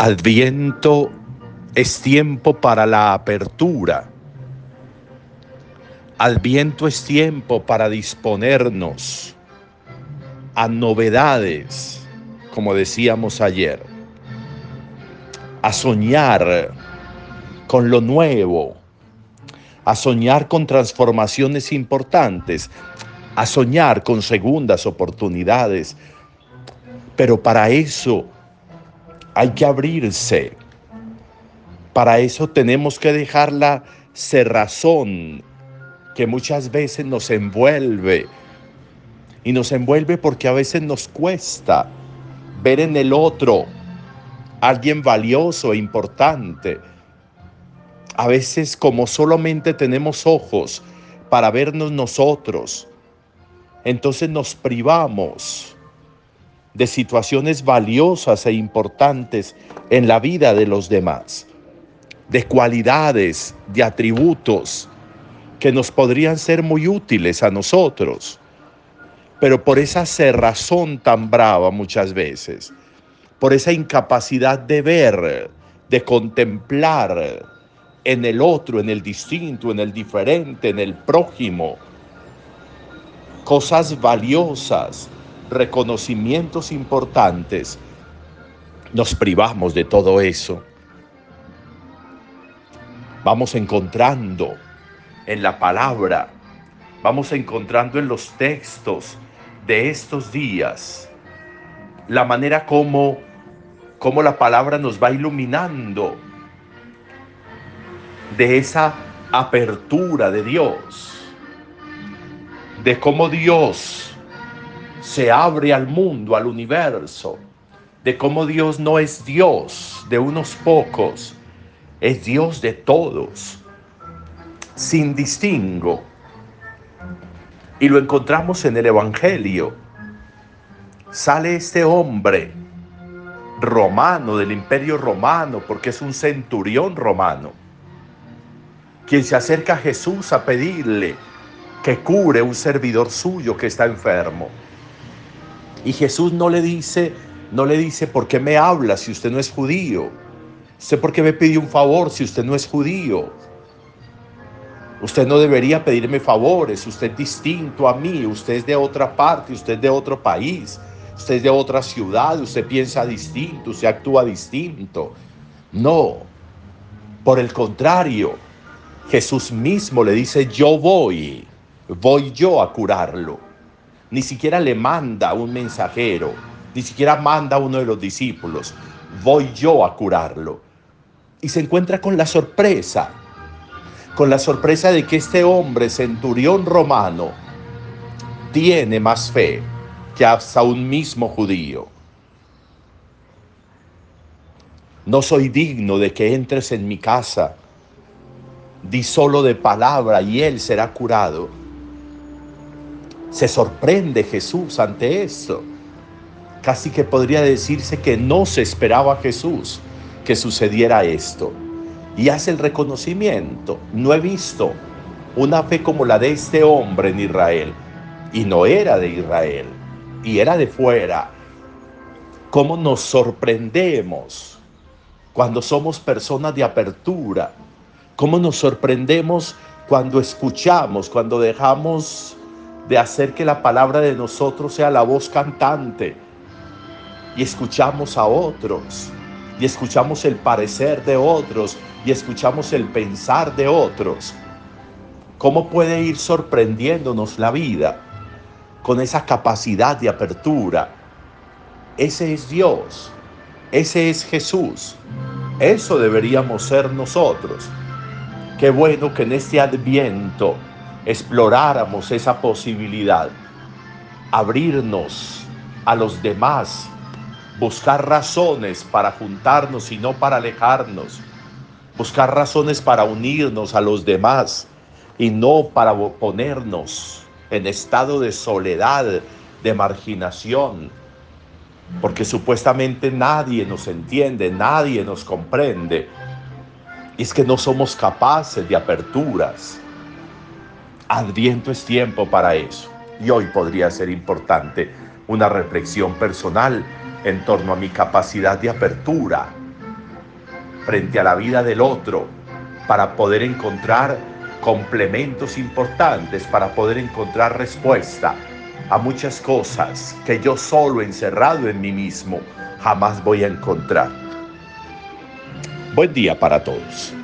Adviento es tiempo para la apertura. Adviento es tiempo para disponernos a novedades, como decíamos ayer, a soñar con lo nuevo, a soñar con transformaciones importantes, a soñar con segundas oportunidades. Pero para eso hay que abrirse. Para eso tenemos que dejar la cerrazón que muchas veces nos envuelve. Y nos envuelve porque a veces nos cuesta ver en el otro alguien valioso e importante. A veces como solamente tenemos ojos para vernos nosotros, entonces nos privamos de situaciones valiosas e importantes en la vida de los demás, de cualidades, de atributos que nos podrían ser muy útiles a nosotros, pero por esa cerrazón tan brava muchas veces, por esa incapacidad de ver, de contemplar en el otro, en el distinto, en el diferente, en el prójimo, cosas valiosas, reconocimientos importantes, nos privamos de todo eso. Vamos encontrando en la palabra, vamos encontrando en los textos de estos días la manera como, como la palabra nos va iluminando de esa apertura de Dios, de cómo Dios se abre al mundo, al universo, de cómo Dios no es Dios de unos pocos, es Dios de todos, sin distingo. Y lo encontramos en el Evangelio. Sale este hombre romano del imperio romano, porque es un centurión romano, quien se acerca a Jesús a pedirle que cure un servidor suyo que está enfermo. Y Jesús no le dice, no le dice, ¿por qué me habla si usted no es judío? ¿Usted por qué me pidió un favor si usted no es judío? Usted no debería pedirme favores, usted es distinto a mí, usted es de otra parte, usted es de otro país, usted es de otra ciudad, usted piensa distinto, usted actúa distinto. No, por el contrario, Jesús mismo le dice, yo voy, voy yo a curarlo ni siquiera le manda un mensajero, ni siquiera manda uno de los discípulos, voy yo a curarlo. Y se encuentra con la sorpresa, con la sorpresa de que este hombre, centurión romano, tiene más fe que hasta un mismo judío. No soy digno de que entres en mi casa. Di solo de palabra y él será curado. Se sorprende Jesús ante esto. Casi que podría decirse que no se esperaba Jesús que sucediera esto. Y hace el reconocimiento. No he visto una fe como la de este hombre en Israel. Y no era de Israel. Y era de fuera. ¿Cómo nos sorprendemos cuando somos personas de apertura? ¿Cómo nos sorprendemos cuando escuchamos, cuando dejamos de hacer que la palabra de nosotros sea la voz cantante y escuchamos a otros y escuchamos el parecer de otros y escuchamos el pensar de otros. ¿Cómo puede ir sorprendiéndonos la vida con esa capacidad de apertura? Ese es Dios, ese es Jesús. Eso deberíamos ser nosotros. Qué bueno que en este adviento exploráramos esa posibilidad, abrirnos a los demás, buscar razones para juntarnos y no para alejarnos, buscar razones para unirnos a los demás y no para ponernos en estado de soledad, de marginación, porque supuestamente nadie nos entiende, nadie nos comprende. Y es que no somos capaces de aperturas, Adviento es tiempo para eso. Y hoy podría ser importante una reflexión personal en torno a mi capacidad de apertura frente a la vida del otro para poder encontrar complementos importantes, para poder encontrar respuesta a muchas cosas que yo solo encerrado en mí mismo jamás voy a encontrar. Buen día para todos.